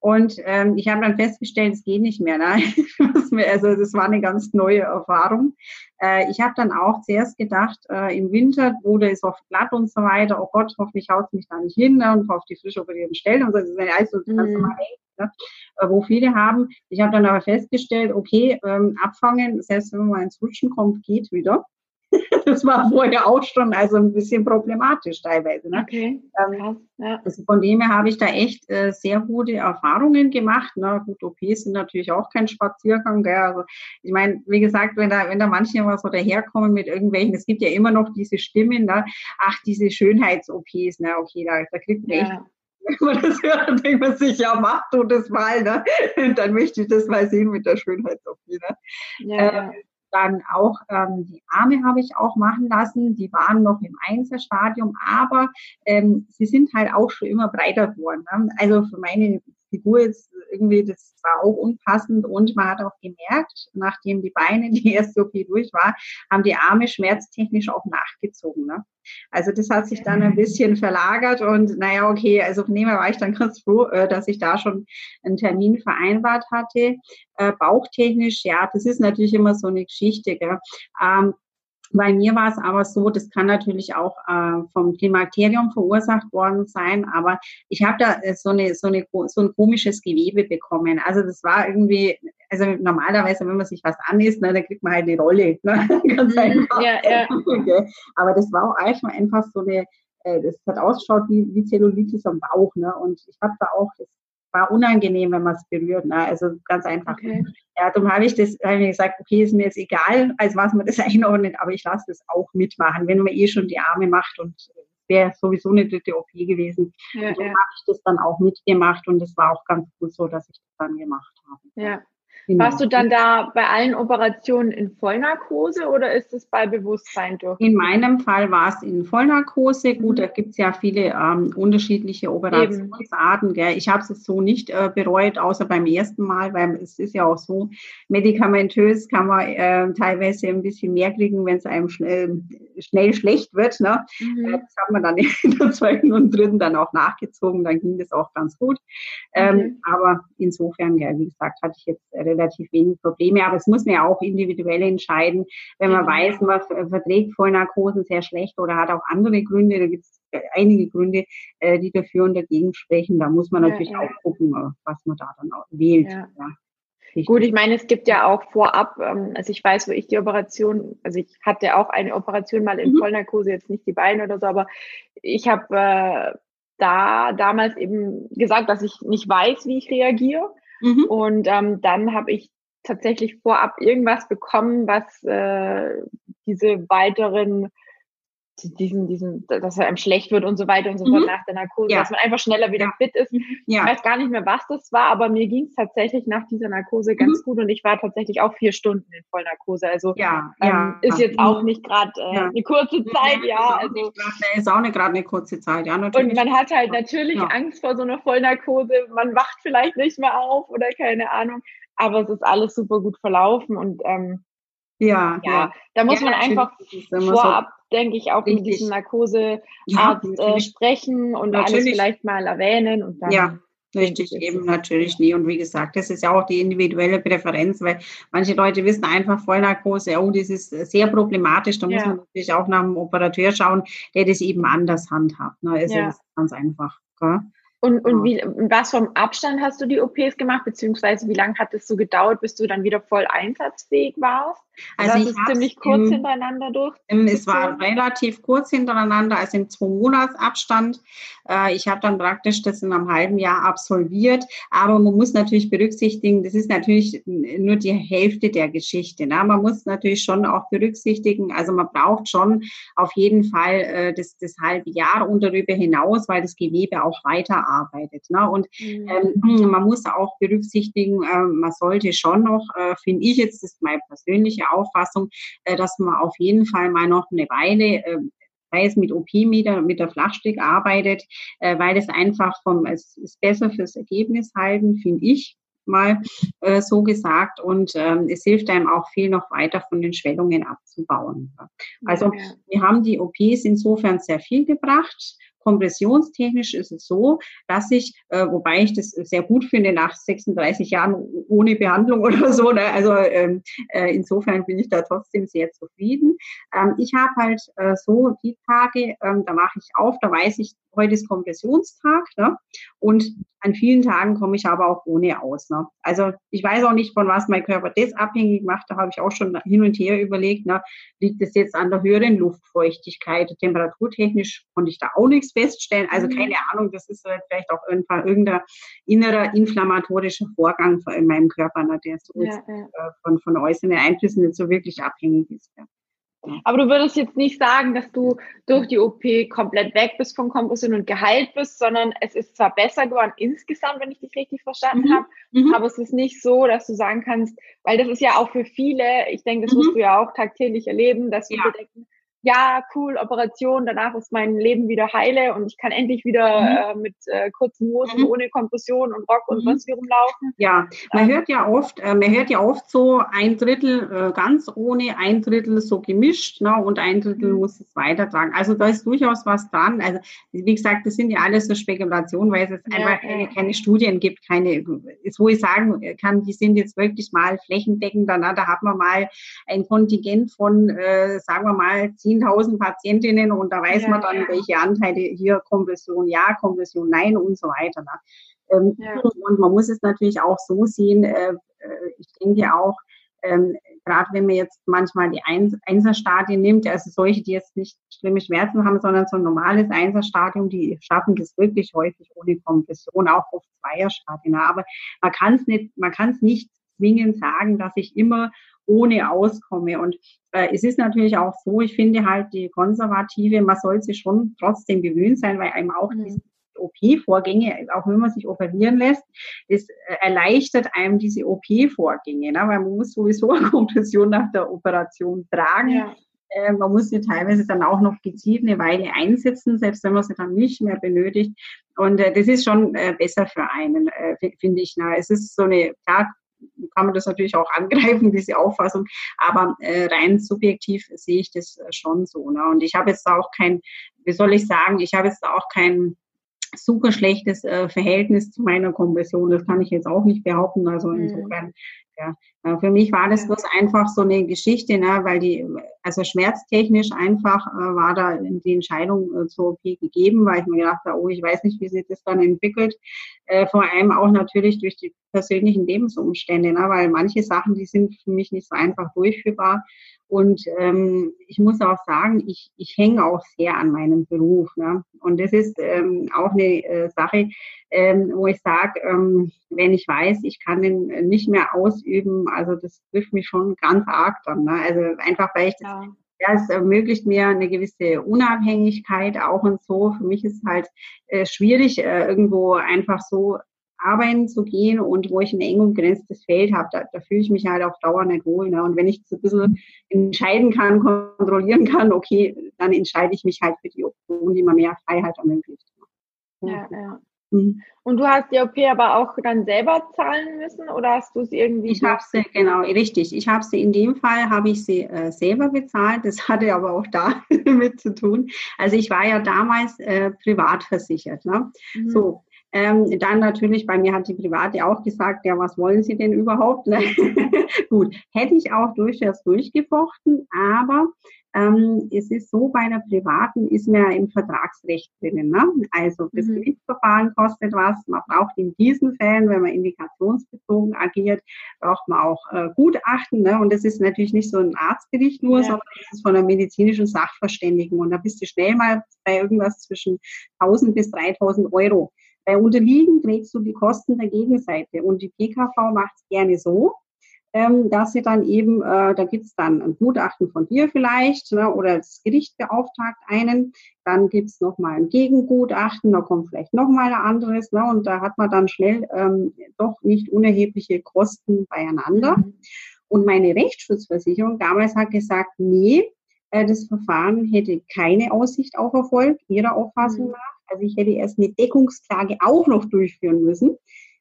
Und ähm, ich habe dann festgestellt, es geht nicht mehr. Ne? also das war eine ganz neue Erfahrung. Äh, ich habe dann auch zuerst gedacht, äh, im Winter, wo der ist oft glatt und so weiter, oh Gott, hoffentlich haut es mich da nicht hin ne? und auf die frisch operierten Stellen und so. Das ist alles so ganz mhm. normal, ne? Äh, wo viele haben. Ich habe dann aber festgestellt, okay, ähm, abfangen, selbst wenn man ins Rutschen kommt, geht wieder. das war vorher auch schon also ein bisschen problematisch teilweise. Ne? Okay. Ähm, ja. also von dem her habe ich da echt äh, sehr gute Erfahrungen gemacht. Ne? Gut, OPs sind natürlich auch kein Spaziergang. Gell? Also ich meine, wie gesagt, wenn da, wenn da manche immer so daherkommen mit irgendwelchen, es gibt ja immer noch diese Stimmen, ne? ach, diese Schönheits-OPs, ne? okay, da, da kriegt man ja. echt wenn man das hört, dann denkt man sich, ja, mach du das mal, ne? dann möchte ich das mal sehen mit der Schönheits-OP. Ne? Ja, äh, ja. Dann auch ähm, die Arme habe ich auch machen lassen. Die waren noch im Einzelstadium, aber ähm, sie sind halt auch schon immer breiter geworden. Ne? Also für meine Figur ist irgendwie, das war auch unpassend und man hat auch gemerkt, nachdem die Beine die erste OP durch war, haben die Arme schmerztechnisch auch nachgezogen. Ne? Also das hat sich dann ein bisschen verlagert und naja, okay, also von dem her war ich dann ganz froh, äh, dass ich da schon einen Termin vereinbart hatte. Äh, bauchtechnisch, ja, das ist natürlich immer so eine Geschichte. Gell? Bei mir war es aber so, das kann natürlich auch äh, vom Klimakterium verursacht worden sein, aber ich habe da äh, so, eine, so, eine, so ein komisches Gewebe bekommen. Also das war irgendwie, also normalerweise, wenn man sich was anisst, ne, dann kriegt man halt eine Rolle. Ne? Ganz mhm. einfach. Ja, ja. Okay. Aber das war auch einfach, einfach so eine, äh, das hat ausgeschaut wie, wie Zellulitis am Bauch. Ne? Und ich habe da auch, das war unangenehm, wenn man es berührt. Ne? Also ganz einfach. Okay. Ja, darum habe ich das, habe ich gesagt, okay, ist mir jetzt egal, als was man das einordnet, aber ich lasse das auch mitmachen, wenn man eh schon die Arme macht und wäre sowieso eine dritte OP gewesen. Ja, und so ja. habe ich das dann auch mitgemacht und es war auch ganz gut so, dass ich das dann gemacht habe. Ja, Genau. Warst du dann da bei allen Operationen in Vollnarkose oder ist es bei Bewusstsein durch? In meinem Fall war es in Vollnarkose. Gut, mhm. da gibt es ja viele ähm, unterschiedliche Operationsarten. Gell. Ich habe es so nicht äh, bereut, außer beim ersten Mal, weil es ist ja auch so, medikamentös kann man äh, teilweise ein bisschen mehr kriegen, wenn es einem schnell, schnell schlecht wird. Ne? Mhm. Äh, das hat man dann in der zweiten und dritten dann auch nachgezogen. Dann ging das auch ganz gut. Ähm, okay. aber insofern, ja, wie gesagt, hatte ich jetzt relativ wenig Probleme. Aber es muss man ja auch individuell entscheiden, wenn man genau. weiß, man verträgt Vollnarkosen sehr schlecht oder hat auch andere Gründe. Da gibt es einige Gründe, äh, die dafür und dagegen sprechen. Da muss man natürlich ja, ja. auch gucken, äh, was man da dann wählt. Ja. Gut, ich meine, es gibt ja auch vorab, ähm, also ich weiß, wo ich die Operation, also ich hatte auch eine Operation mal in mhm. Vollnarkose, jetzt nicht die Beine oder so, aber ich habe äh, da damals eben gesagt, dass ich nicht weiß, wie ich reagiere. Mhm. Und ähm, dann habe ich tatsächlich vorab irgendwas bekommen, was äh, diese weiteren diesen, diesen, dass er einem schlecht wird und so weiter und so fort mhm. nach der Narkose, ja. dass man einfach schneller wieder ja. fit ist. Mhm. Ja. Ich weiß gar nicht mehr, was das war, aber mir ging es tatsächlich nach dieser Narkose ganz mhm. gut und ich war tatsächlich auch vier Stunden in Vollnarkose. Also ja, ähm, ist jetzt auch nicht gerade äh, eine kurze Zeit, ja. Also ist auch nicht gerade eine kurze Zeit, ja. Natürlich. Und man hat halt natürlich Angst vor so einer Vollnarkose. Man wacht vielleicht nicht mehr auf oder keine Ahnung. Aber es ist alles super gut verlaufen und ähm, ja, ja, da muss man einfach vorab, denke ich, auch richtig. mit diesem Narkosearzt ja, äh, sprechen und natürlich. alles vielleicht mal erwähnen und dann. Ja. Richtig, eben natürlich nie. Und wie gesagt, das ist ja auch die individuelle Präferenz, weil manche Leute wissen einfach Vollnarkose, oh, das ist sehr problematisch. Da muss man natürlich auch nach einem Operateur schauen, der das eben anders handhabt. Ne? Also das ist ganz einfach. Gell? Und, und wie, was vom Abstand hast du die OPs gemacht, beziehungsweise wie lange hat es so gedauert, bis du dann wieder voll einsatzfähig warst? Also, also ich es ziemlich kurz im, hintereinander durch. es war relativ kurz hintereinander, also im zwei Monats Abstand. Äh, ich habe dann praktisch das in einem halben Jahr absolviert, aber man muss natürlich berücksichtigen, das ist natürlich nur die Hälfte der Geschichte. Ne? Man muss natürlich schon auch berücksichtigen, also man braucht schon auf jeden Fall äh, das, das halbe Jahr und darüber hinaus, weil das Gewebe auch weiterarbeitet. Ne? Und mhm. ähm, man muss auch berücksichtigen, äh, man sollte schon noch, äh, finde ich jetzt, das ist meine persönliche Auffassung, äh, dass man auf jeden Fall mal noch eine Weile äh, sei es mit OP-Meter, mit der Flachstrick arbeitet, äh, weil es einfach vom, es ist besser fürs Ergebnis halten, finde ich mal äh, so gesagt. Und ähm, es hilft einem auch viel noch weiter von den Schwellungen abzubauen. Also ja. wir haben die OPs insofern sehr viel gebracht. Kompressionstechnisch ist es so, dass ich, äh, wobei ich das sehr gut finde nach 36 Jahren ohne Behandlung oder so, ne? also ähm, äh, insofern bin ich da trotzdem sehr zufrieden. Ähm, ich habe halt äh, so die Tage, ähm, da mache ich auf, da weiß ich, heute ist Kompressionstag ne? und an vielen Tagen komme ich aber auch ohne aus. Ne? Also ich weiß auch nicht, von was mein Körper das abhängig macht. Da habe ich auch schon hin und her überlegt, ne? liegt es jetzt an der höheren Luftfeuchtigkeit? Temperaturtechnisch konnte ich da auch nichts feststellen. Also mhm. keine Ahnung, das ist vielleicht auch irgendwann irgendein innerer inflammatorischer Vorgang in meinem Körper, ne? der so ja, ja. Äh, von, von äußeren Einflüssen nicht so wirklich abhängig ist. Ja. Aber du würdest jetzt nicht sagen, dass du durch die OP komplett weg bist von Kompression und geheilt bist, sondern es ist zwar besser geworden insgesamt, wenn ich dich richtig verstanden mhm. habe, mhm. aber es ist nicht so, dass du sagen kannst, weil das ist ja auch für viele, ich denke, das mhm. wirst du ja auch tagtäglich erleben, dass viele ja. denken, ja, cool, Operation, danach ist mein Leben wieder heile und ich kann endlich wieder mhm. äh, mit äh, kurzen Hosen, mhm. ohne Kompression und Rock und mhm. sonst wie rumlaufen. Ja, man ähm, hört ja oft, äh, man hört ja oft so ein Drittel äh, ganz ohne, ein Drittel so gemischt, ne, und ein Drittel mhm. muss es weitertragen. Also da ist durchaus was dran. Also wie gesagt, das sind ja alles so Spekulationen, weil es ja, einfach keine, ja. keine, Studien gibt, keine, wo ich sagen kann, die sind jetzt wirklich mal flächendeckend, na, da hat man mal ein Kontingent von, äh, sagen wir mal, 10.000 Patientinnen und da weiß ja, man dann, ja. welche Anteile hier Kompression ja, Kompression nein und so weiter. Ne? Ähm, ja. Und man muss es natürlich auch so sehen, äh, äh ich denke auch, ähm, gerade wenn man jetzt manchmal die Einserstadien nimmt, also solche, die jetzt nicht schlimme Schmerzen haben, sondern so ein normales Einserstadium, die schaffen das wirklich häufig ohne Kompression, auch auf Zweierstadien. Aber man kann es nicht, man kann es nicht zwingend sagen, dass ich immer ohne auskomme. Und äh, es ist natürlich auch so, ich finde halt die Konservative, man soll sich schon trotzdem gewöhnt sein, weil einem auch mhm. diese OP-Vorgänge, auch wenn man sich operieren lässt, das äh, erleichtert einem diese OP-Vorgänge, ne? weil man muss sowieso eine Kompression nach der Operation tragen. Ja. Äh, man muss sie teilweise dann auch noch gezielt eine Weile einsetzen, selbst wenn man sie dann nicht mehr benötigt. Und äh, das ist schon äh, besser für einen, finde ich. Na, es ist so eine, klar, kann man das natürlich auch angreifen, diese Auffassung. Aber äh, rein subjektiv sehe ich das äh, schon so. Ne? Und ich habe jetzt auch kein, wie soll ich sagen, ich habe jetzt auch kein super schlechtes äh, Verhältnis zu meiner Konversion. Das kann ich jetzt auch nicht behaupten. Also mhm. insofern Ja. Äh, für mich war das bloß einfach so eine Geschichte, ne, weil die, also schmerztechnisch einfach äh, war da die Entscheidung äh, zur OP gegeben, weil ich mir gedacht habe, oh, ich weiß nicht, wie sich das dann entwickelt. Äh, vor allem auch natürlich durch die persönlichen Lebensumstände, ne, weil manche Sachen, die sind für mich nicht so einfach durchführbar. Und ähm, ich muss auch sagen, ich, ich hänge auch sehr an meinem Beruf. Ne? Und das ist ähm, auch eine äh, Sache, ähm, wo ich sage, ähm, wenn ich weiß, ich kann den nicht mehr ausüben, also das trifft mich schon ganz arg dann. Ne? Also einfach, weil ich das, ja. es ermöglicht mir eine gewisse Unabhängigkeit auch und so. Für mich ist halt äh, schwierig, äh, irgendwo einfach so arbeiten zu gehen und wo ich ein eng umgrenztes Feld habe, da, da fühle ich mich halt auch dauernd nicht wohl. Ne? Und wenn ich das ein bisschen entscheiden kann, kontrollieren kann, okay, dann entscheide ich mich halt für die Option, die mir mehr Freiheit ermöglicht. Ja, ja. Mhm. Und du hast die OP aber auch dann selber zahlen müssen oder hast du es irgendwie? Ich habe sie, genau, richtig. Ich habe sie in dem Fall, habe ich sie äh, selber bezahlt. Das hatte aber auch damit zu tun. Also ich war ja damals äh, privat versichert. Ne? Mhm. So, ähm, dann natürlich, bei mir hat die Private auch gesagt, ja, was wollen Sie denn überhaupt? Ne? Gut, hätte ich auch durchaus durchgefochten, aber ähm, es ist so, bei der Privaten ist man ja im Vertragsrecht drinnen. Ne? Also das mhm. Gerichtsverfahren kostet was. Man braucht in diesen Fällen, wenn man indikationsbezogen agiert, braucht man auch äh, Gutachten. Ne? Und das ist natürlich nicht so ein Arztgericht nur, ja. sondern das ist von einer medizinischen Sachverständigung. Und da bist du schnell mal bei irgendwas zwischen 1000 bis 3000 Euro. Bei Unterliegen trägst du die Kosten der Gegenseite und die PKV macht es gerne so, ähm, dass sie dann eben, äh, da gibt's dann ein Gutachten von dir vielleicht ne, oder das Gericht beauftragt einen, dann gibt's noch mal ein Gegengutachten, da kommt vielleicht noch mal ein anderes ne, und da hat man dann schnell ähm, doch nicht unerhebliche Kosten beieinander. Mhm. Und meine Rechtsschutzversicherung damals hat gesagt, nee, äh, das Verfahren hätte keine Aussicht auf Erfolg, ihrer Auffassung mhm. nach. Also ich hätte erst eine Deckungsklage auch noch durchführen müssen.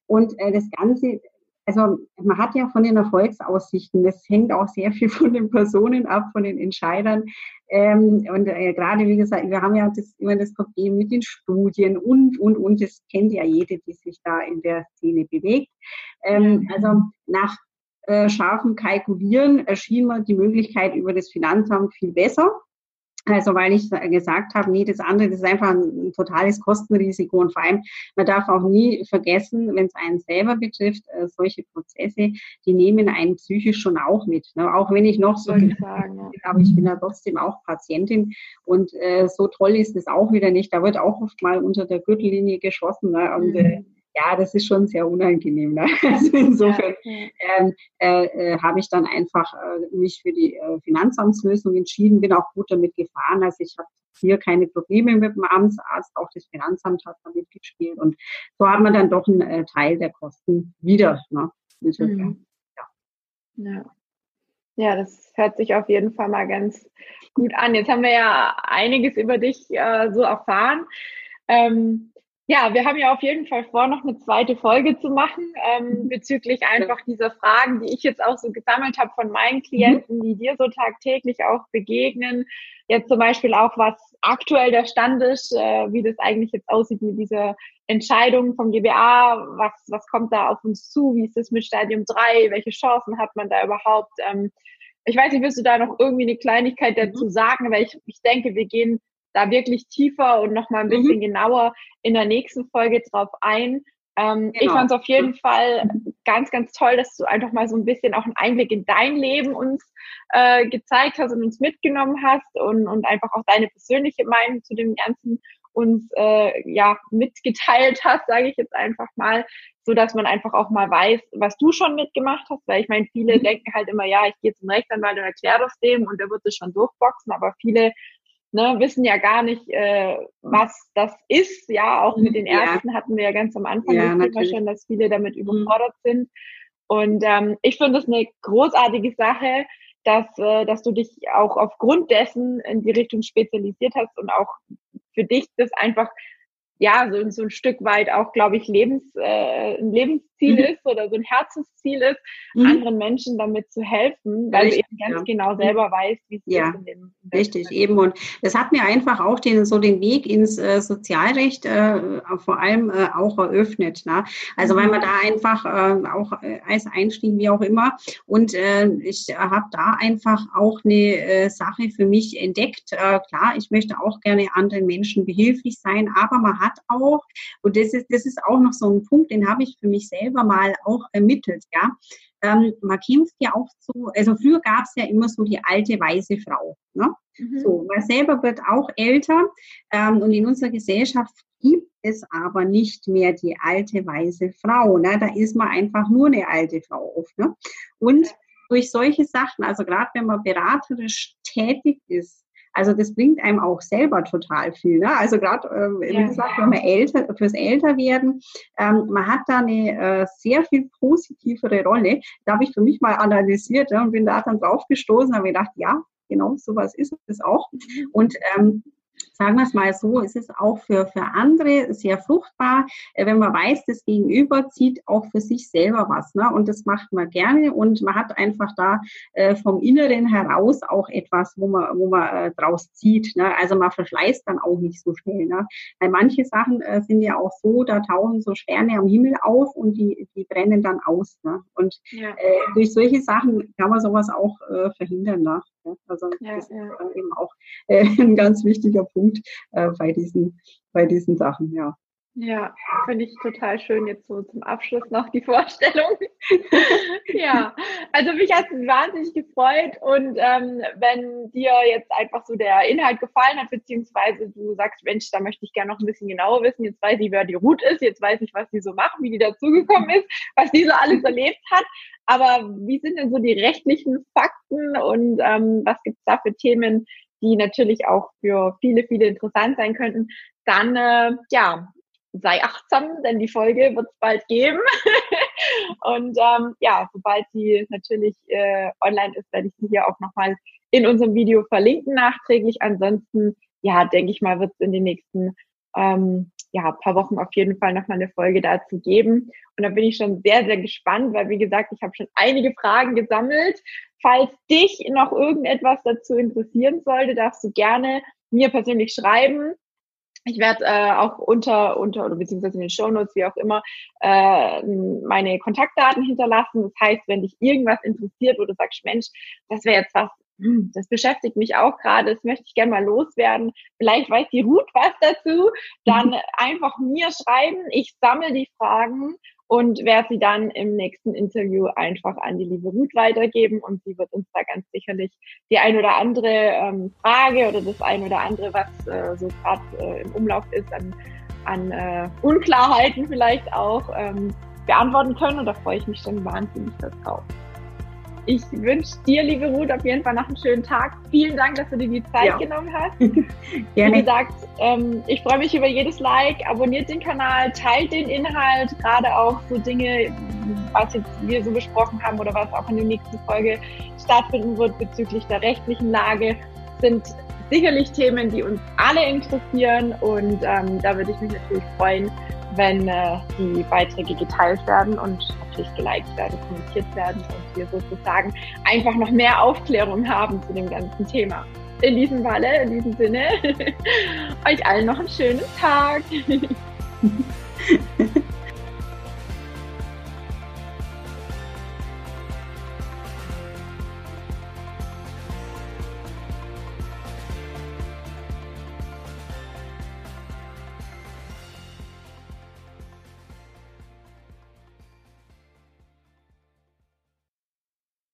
Und äh, das Ganze, also man hat ja von den Erfolgsaussichten, das hängt auch sehr viel von den Personen ab, von den Entscheidern. Ähm, und äh, gerade, wie gesagt, wir haben ja das, immer das Problem mit den Studien und, und, und. Das kennt ja jede, die sich da in der Szene bewegt. Ähm, also nach äh, scharfem Kalkulieren erschien mir die Möglichkeit über das Finanzamt viel besser. Also weil ich gesagt habe, nee, das andere, das ist einfach ein, totales Kostenrisiko. Und vor allem, man darf auch nie vergessen, wenn es einen selber betrifft, äh, solche Prozesse, die nehmen einen psychisch schon auch mit. Ne? Auch wenn ich noch so, ich sagen, ja. aber ich bin ja trotzdem auch Patientin. Und äh, so toll ist es auch wieder nicht. Da wird auch oft mal unter der Gürtellinie geschossen. Ne? Und äh, mhm ja, das ist schon sehr unangenehm. Ne? Also insofern ähm, äh, äh, habe ich dann einfach äh, mich für die äh, Finanzamtslösung entschieden, bin auch gut damit gefahren. Also ich habe hier keine Probleme mit dem Amtsarzt, auch das Finanzamt hat damit gespielt und so hat man dann doch einen äh, Teil der Kosten wieder. Ne? Mhm. Ja. ja. Ja, das hört sich auf jeden Fall mal ganz gut an. Jetzt haben wir ja einiges über dich äh, so erfahren. Ähm, ja, wir haben ja auf jeden Fall vor, noch eine zweite Folge zu machen ähm, mhm. bezüglich einfach dieser Fragen, die ich jetzt auch so gesammelt habe von meinen Klienten, die dir so tagtäglich auch begegnen. Jetzt zum Beispiel auch, was aktuell der Stand ist, äh, wie das eigentlich jetzt aussieht mit dieser Entscheidung vom GBA, was, was kommt da auf uns zu, wie ist das mit Stadium 3, welche Chancen hat man da überhaupt? Ähm, ich weiß nicht, willst du da noch irgendwie eine Kleinigkeit dazu mhm. sagen, weil ich, ich denke, wir gehen da wirklich tiefer und nochmal ein bisschen mhm. genauer in der nächsten Folge drauf ein. Ähm, genau. Ich fand es auf jeden Fall ganz, ganz toll, dass du einfach mal so ein bisschen auch einen Einblick in dein Leben uns äh, gezeigt hast und uns mitgenommen hast und, und einfach auch deine persönliche Meinung zu dem Ganzen uns äh, ja mitgeteilt hast, sage ich jetzt einfach mal, so dass man einfach auch mal weiß, was du schon mitgemacht hast, weil ich meine, viele mhm. denken halt immer, ja, ich gehe zum Rechtsanwalt und erkläre das dem und der wird es schon durchboxen, aber viele ne, wissen ja gar nicht, äh, was das ist. Ja, auch mit den Ärzten ja. hatten wir ja ganz am Anfang ja, das Thema schon, dass viele damit mhm. überfordert mhm. sind. Und ähm, ich finde es eine großartige Sache, dass, äh, dass du dich auch aufgrund dessen in die Richtung spezialisiert hast und auch für dich das einfach ja, so, so ein Stück weit auch, glaube ich, Lebens, äh, ein Lebensziel mhm. ist oder so ein Herzensziel ist, mhm. anderen Menschen damit zu helfen, weil Richtig, du eben ganz ja. genau mhm. selber weißt, wie es ja. ist in dem in Richtig, eben. Und das hat mir einfach auch den, so den Weg ins äh, Sozialrecht äh, vor allem äh, auch eröffnet. Ne? Also weil man mhm. da einfach äh, auch äh, als Einstieg, wie auch immer. Und äh, ich habe da einfach auch eine äh, Sache für mich entdeckt. Äh, klar, ich möchte auch gerne anderen Menschen behilflich sein, aber man hat auch, und das ist, das ist auch noch so ein Punkt, den habe ich für mich selber mal auch ermittelt, ja. Ähm, man kämpft ja auch so, also früher gab es ja immer so die alte weiße Frau. Ne? Mhm. So, man selber wird auch älter ähm, und in unserer Gesellschaft gibt es aber nicht mehr die alte weiße Frau. Ne? Da ist man einfach nur eine alte Frau oft. Ne? Und durch solche Sachen, also gerade wenn man beraterisch tätig ist, also das bringt einem auch selber total viel. Ne? Also gerade, äh, wie gesagt, wenn man älter, fürs Älterwerden, ähm, man hat da eine äh, sehr viel positivere Rolle. Da habe ich für mich mal analysiert ja, und bin da dann drauf gestoßen, habe gedacht, ja, genau, sowas ist es auch. Und ähm, sagen wir es mal so, es ist auch für, für andere sehr fruchtbar, äh, wenn man weiß, das Gegenüber zieht auch für sich selber was. Ne? Und das macht man gerne und man hat einfach da äh, vom Inneren heraus auch etwas, wo man, wo man äh, draus zieht. Ne? Also man verschleißt dann auch nicht so schnell. Ne? Weil manche Sachen äh, sind ja auch so, da tauchen so Sterne am Himmel auf und die, die brennen dann aus. Ne? Und ja. äh, durch solche Sachen kann man sowas auch äh, verhindern. Ne? Also ja, das ja. ist eben auch äh, ein ganz wichtiger Punkt äh, bei, diesen, bei diesen Sachen, ja. Ja, finde ich total schön jetzt so zum Abschluss noch die Vorstellung. ja, also mich hat es wahnsinnig gefreut und ähm, wenn dir jetzt einfach so der Inhalt gefallen hat, beziehungsweise du sagst, Mensch, da möchte ich gerne noch ein bisschen genauer wissen, jetzt weiß ich, wer die Ruth ist, jetzt weiß ich, was die so macht, wie die dazugekommen ist, was die so alles erlebt hat, aber wie sind denn so die rechtlichen Fakten und ähm, was gibt es da für Themen, die natürlich auch für viele, viele interessant sein könnten, dann äh, ja, sei achtsam, denn die Folge wird es bald geben. und ähm, ja, sobald sie natürlich äh, online ist, werde ich sie hier auch nochmal in unserem Video verlinken nachträglich. Ansonsten, ja, denke ich mal, wird es in den nächsten ähm, ja, paar Wochen auf jeden Fall nochmal eine Folge dazu geben. Und da bin ich schon sehr, sehr gespannt, weil wie gesagt, ich habe schon einige Fragen gesammelt. Falls dich noch irgendetwas dazu interessieren sollte, darfst du gerne mir persönlich schreiben. Ich werde äh, auch unter, unter oder beziehungsweise in den Shownotes, wie auch immer, äh, meine Kontaktdaten hinterlassen. Das heißt, wenn dich irgendwas interessiert, wo du sagst, Mensch, das wäre jetzt was, das beschäftigt mich auch gerade, das möchte ich gerne mal loswerden. Vielleicht weiß die Ruth was dazu. Dann einfach mir schreiben. Ich sammle die Fragen und werde sie dann im nächsten Interview einfach an die liebe Ruth weitergeben und sie wird uns da ganz sicherlich die ein oder andere ähm, Frage oder das ein oder andere, was äh, so gerade äh, im Umlauf ist, an, an äh, Unklarheiten vielleicht auch ähm, beantworten können und da freue ich mich schon wahnsinnig darauf. Ich wünsche dir, liebe Ruth, auf jeden Fall noch einen schönen Tag. Vielen Dank, dass du dir die Zeit ja. genommen hast. Gerne. Wie gesagt, ähm, ich freue mich über jedes Like. Abonniert den Kanal, teilt den Inhalt, gerade auch so Dinge, was jetzt wir so besprochen haben oder was auch in der nächsten Folge stattfinden wird bezüglich der rechtlichen Lage, sind sicherlich Themen, die uns alle interessieren. Und ähm, da würde ich mich natürlich freuen, wenn äh, die Beiträge geteilt werden und natürlich geliked werden, kommentiert werden und wir sozusagen einfach noch mehr Aufklärung haben zu dem ganzen Thema. In diesem Falle, in diesem Sinne, euch allen noch einen schönen Tag.